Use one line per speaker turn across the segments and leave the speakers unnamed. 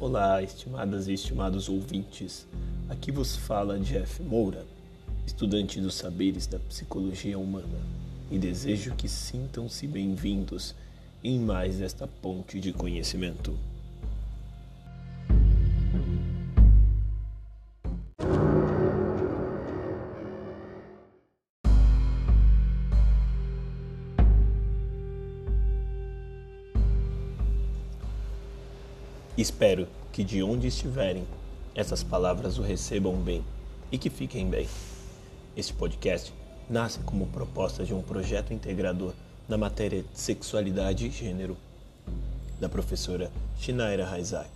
Olá, estimadas e estimados ouvintes. Aqui vos fala Jeff Moura, estudante dos saberes da psicologia humana, e desejo que sintam-se bem-vindos em mais esta ponte de conhecimento. Espero que de onde estiverem, essas palavras o recebam bem e que fiquem bem. Este podcast nasce como proposta de um projeto integrador na matéria de sexualidade e gênero da professora Shinaira Haizak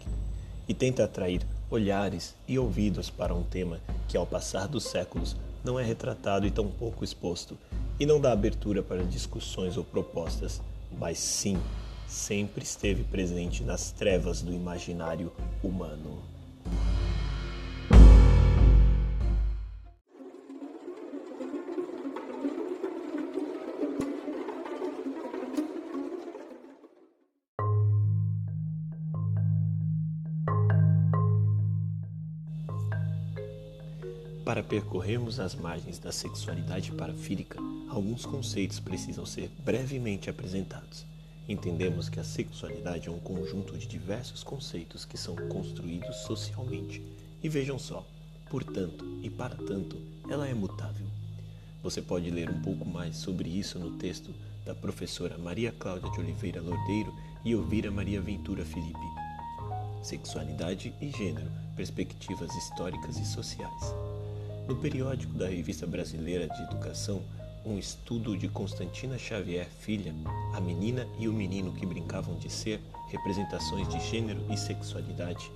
e tenta atrair olhares e ouvidos para um tema que, ao passar dos séculos, não é retratado e tão pouco exposto e não dá abertura para discussões ou propostas, mas sim sempre esteve presente nas trevas do imaginário humano. Para percorrermos as margens da sexualidade parafílica, alguns conceitos precisam ser brevemente apresentados. Entendemos que a sexualidade é um conjunto de diversos conceitos que são construídos socialmente. E vejam só, portanto e para tanto, ela é mutável. Você pode ler um pouco mais sobre isso no texto da professora Maria Cláudia de Oliveira Lordeiro e Elvira Maria Ventura Felipe. Sexualidade e Gênero, Perspectivas Históricas e Sociais. No periódico da Revista Brasileira de Educação, um estudo de Constantina Xavier Filha, A Menina e o Menino que Brincavam de Ser, representações de gênero e sexualidade.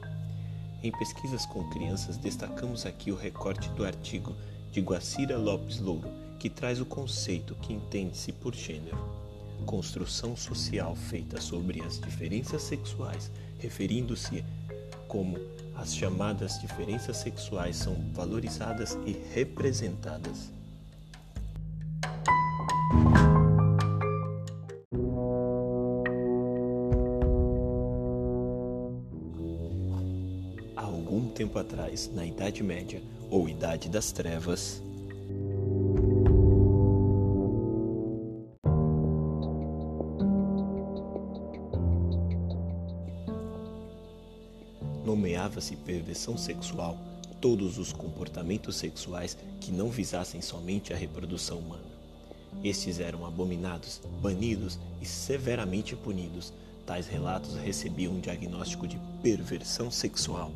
Em pesquisas com crianças, destacamos aqui o recorte do artigo de Guacira Lopes Louro, que traz o conceito que entende-se por gênero. Construção social feita sobre as diferenças sexuais, referindo-se como as chamadas diferenças sexuais são valorizadas e representadas. Algum tempo atrás, na Idade Média ou Idade das Trevas, nomeava-se perversão sexual todos os comportamentos sexuais que não visassem somente a reprodução humana. Estes eram abominados, banidos e severamente punidos. Tais relatos recebiam um diagnóstico de perversão sexual.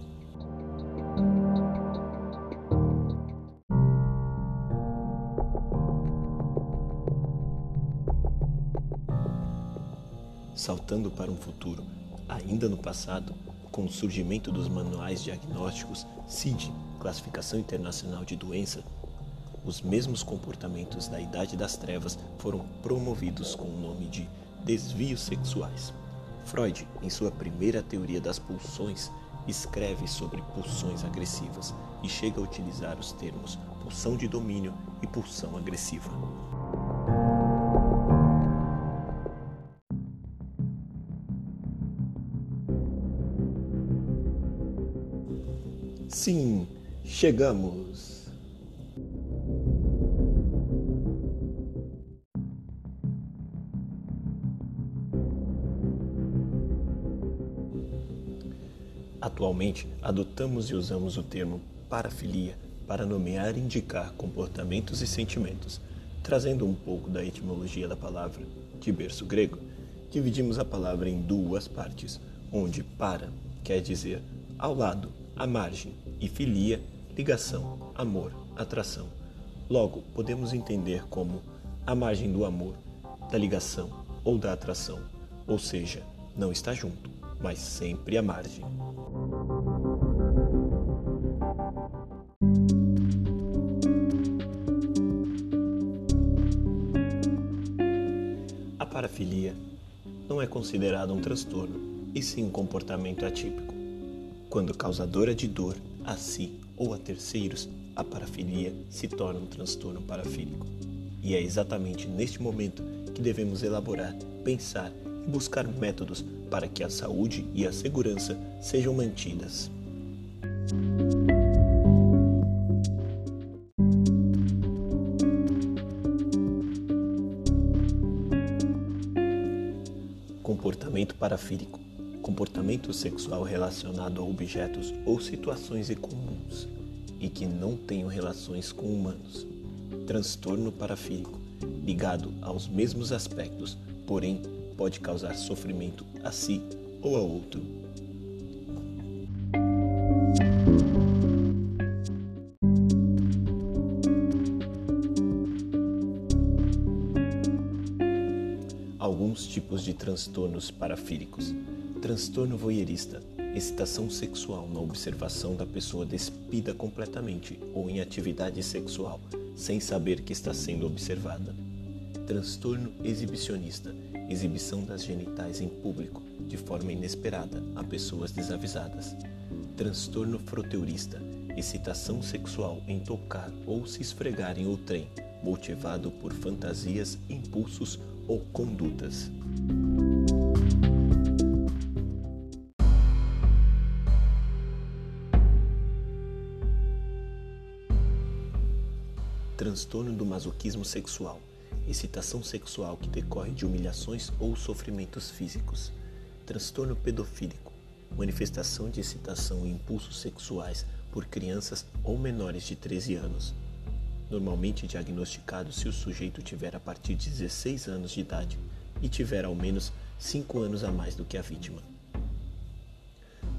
Saltando para um futuro, ainda no passado, com o surgimento dos manuais diagnósticos CID, Classificação Internacional de Doença, os mesmos comportamentos da Idade das Trevas foram promovidos com o nome de desvios sexuais. Freud, em sua primeira teoria das pulsões, escreve sobre pulsões agressivas e chega a utilizar os termos pulsão de domínio e pulsão agressiva. Sim, chegamos. Atualmente, adotamos e usamos o termo parafilia para nomear e indicar comportamentos e sentimentos. Trazendo um pouco da etimologia da palavra, de berço grego, dividimos a palavra em duas partes, onde para quer dizer ao lado, à margem, e filia, ligação, amor, atração. Logo, podemos entender como a margem do amor, da ligação ou da atração, ou seja, não está junto, mas sempre à margem. A parafilia não é considerada um transtorno, e sim um comportamento atípico. Quando causadora de dor a si ou a terceiros, a parafilia se torna um transtorno parafílico. E é exatamente neste momento que devemos elaborar, pensar e buscar métodos para que a saúde e a segurança sejam mantidas. Comportamento parafílico comportamento sexual relacionado a objetos ou situações incomuns e que não tenham relações com humanos. Transtorno parafílico, ligado aos mesmos aspectos, porém pode causar sofrimento a si ou a outro. Alguns tipos de transtornos parafílicos Transtorno voyeurista, excitação sexual na observação da pessoa despida completamente ou em atividade sexual, sem saber que está sendo observada. Transtorno exibicionista, exibição das genitais em público, de forma inesperada, a pessoas desavisadas. Transtorno froteurista, excitação sexual em tocar ou se esfregar em outrem, motivado por fantasias, impulsos ou condutas. Transtorno do masoquismo sexual, excitação sexual que decorre de humilhações ou sofrimentos físicos, transtorno pedofílico, manifestação de excitação e impulsos sexuais por crianças ou menores de 13 anos, normalmente diagnosticado se o sujeito tiver a partir de 16 anos de idade e tiver ao menos 5 anos a mais do que a vítima.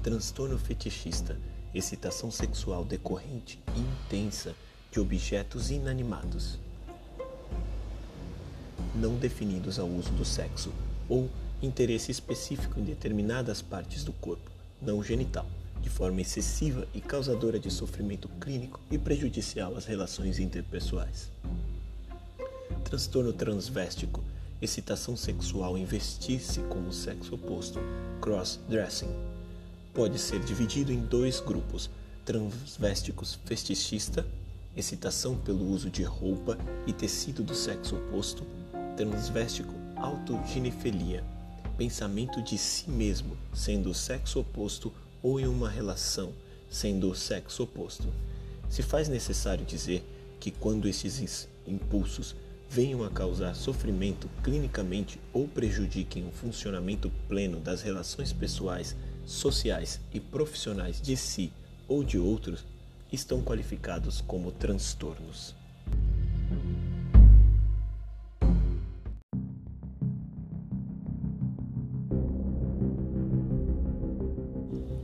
Transtorno fetichista, excitação sexual decorrente e intensa de objetos inanimados, não definidos ao uso do sexo ou interesse específico em determinadas partes do corpo, não genital, de forma excessiva e causadora de sofrimento clínico e prejudicial às relações interpessoais. Transtorno transvéstico, excitação sexual em vestir-se com o sexo oposto, cross-dressing. Pode ser dividido em dois grupos: transvésticos fetichista excitação pelo uso de roupa e tecido do sexo oposto, transvéstico, autoginefelia, pensamento de si mesmo sendo o sexo oposto ou em uma relação sendo o sexo oposto. Se faz necessário dizer que quando esses impulsos venham a causar sofrimento clinicamente ou prejudiquem o funcionamento pleno das relações pessoais, sociais e profissionais de si ou de outros, estão qualificados como transtornos.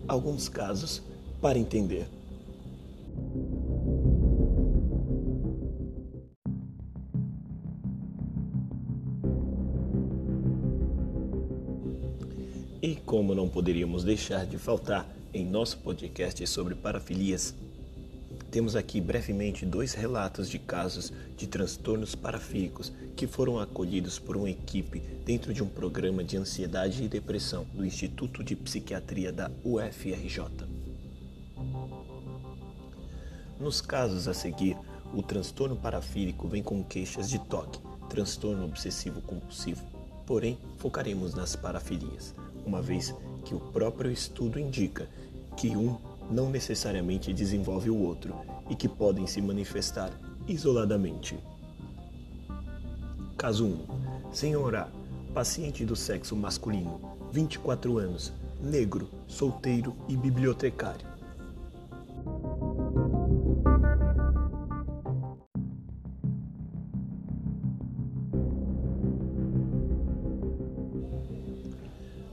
Alguns casos para entender. E como não poderíamos deixar de faltar em nosso podcast sobre parafilias, temos aqui brevemente dois relatos de casos de transtornos parafílicos que foram acolhidos por uma equipe dentro de um programa de ansiedade e depressão do Instituto de Psiquiatria da UFRJ. Nos casos a seguir, o transtorno parafílico vem com queixas de toque, transtorno obsessivo compulsivo. Porém, focaremos nas parafilias, uma vez que o próprio estudo indica que um não necessariamente desenvolve o outro e que podem se manifestar isoladamente. Caso 1. Senhora, paciente do sexo masculino, 24 anos, negro, solteiro e bibliotecário.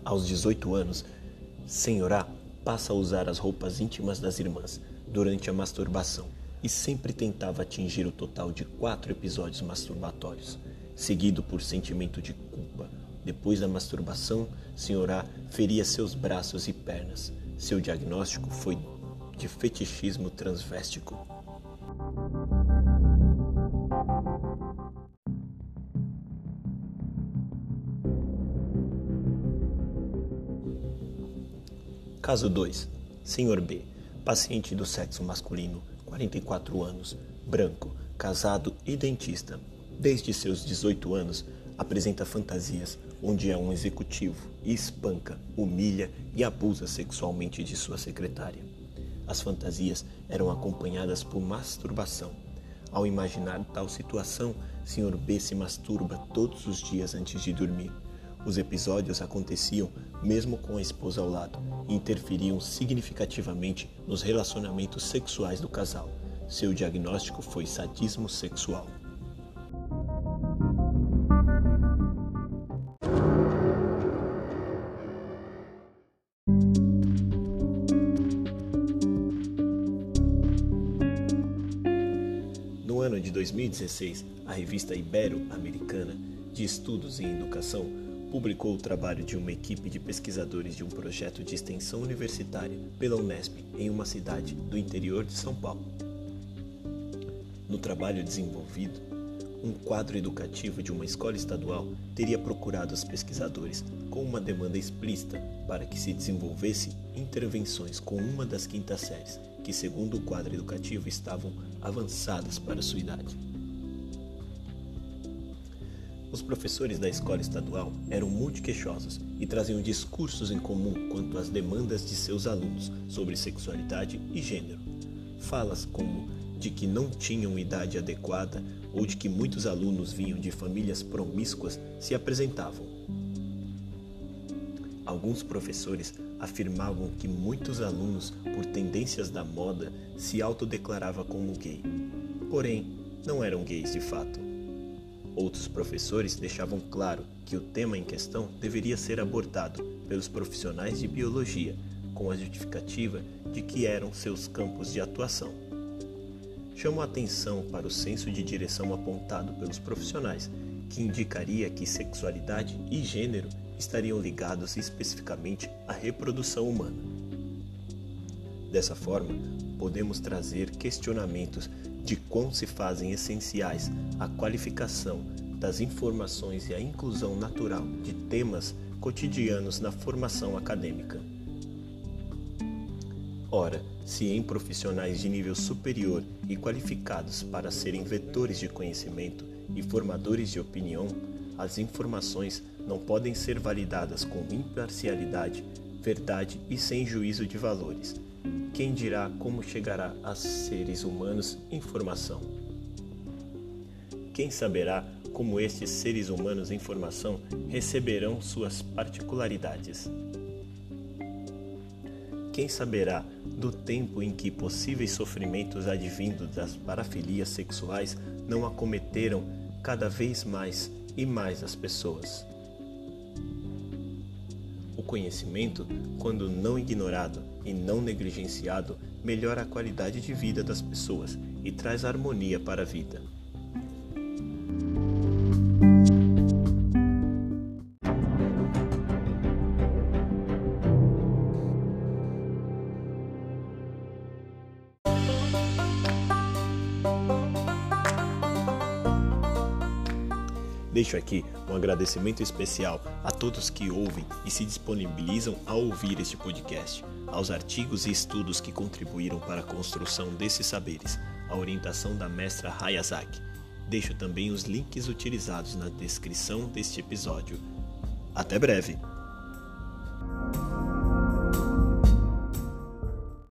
Aos 18 anos, Senhorá passa a usar as roupas íntimas das irmãs durante a masturbação e sempre tentava atingir o total de quatro episódios masturbatórios, seguido por sentimento de culpa. Depois da masturbação, Senhorá feria seus braços e pernas. Seu diagnóstico foi de fetichismo transvéstico. Caso 2. Senhor B. Paciente do sexo masculino, 44 anos, branco, casado e dentista. Desde seus 18 anos, apresenta fantasias onde é um executivo e espanca, humilha e abusa sexualmente de sua secretária. As fantasias eram acompanhadas por masturbação. Ao imaginar tal situação, Sr. B se masturba todos os dias antes de dormir. Os episódios aconteciam mesmo com a esposa ao lado e interferiam significativamente nos relacionamentos sexuais do casal. Seu diagnóstico foi sadismo sexual. No ano de 2016, a revista Ibero-Americana de Estudos em Educação publicou o trabalho de uma equipe de pesquisadores de um projeto de extensão universitária pela Unesp em uma cidade do interior de São Paulo. No trabalho desenvolvido, um quadro educativo de uma escola estadual teria procurado os pesquisadores com uma demanda explícita para que se desenvolvesse intervenções com uma das quintas séries, que, segundo o quadro educativo, estavam avançadas para sua idade. Os professores da escola estadual eram multiqueixosos e traziam discursos em comum quanto às demandas de seus alunos sobre sexualidade e gênero. Falas como de que não tinham idade adequada ou de que muitos alunos vinham de famílias promíscuas se apresentavam. Alguns professores afirmavam que muitos alunos, por tendências da moda, se autodeclaravam como gay. Porém, não eram gays de fato. Outros professores deixavam claro que o tema em questão deveria ser abordado pelos profissionais de biologia, com a justificativa de que eram seus campos de atuação. Chamo a atenção para o senso de direção apontado pelos profissionais, que indicaria que sexualidade e gênero estariam ligados especificamente à reprodução humana. Dessa forma, podemos trazer questionamentos de quão se fazem essenciais a qualificação das informações e a inclusão natural de temas cotidianos na formação acadêmica. Ora, se em profissionais de nível superior e qualificados para serem vetores de conhecimento e formadores de opinião, as informações não podem ser validadas com imparcialidade, verdade e sem juízo de valores. Quem dirá como chegará a seres humanos informação? Quem saberá como estes seres humanos em formação receberão suas particularidades? Quem saberá do tempo em que possíveis sofrimentos advindos das parafilias sexuais não acometeram cada vez mais e mais as pessoas? Conhecimento, quando não ignorado e não negligenciado, melhora a qualidade de vida das pessoas e traz harmonia para a vida. Deixo aqui um agradecimento especial a todos que ouvem e se disponibilizam a ouvir este podcast, aos artigos e estudos que contribuíram para a construção desses saberes, a orientação da mestra Hayazaki. Deixo também os links utilizados na descrição deste episódio. Até breve!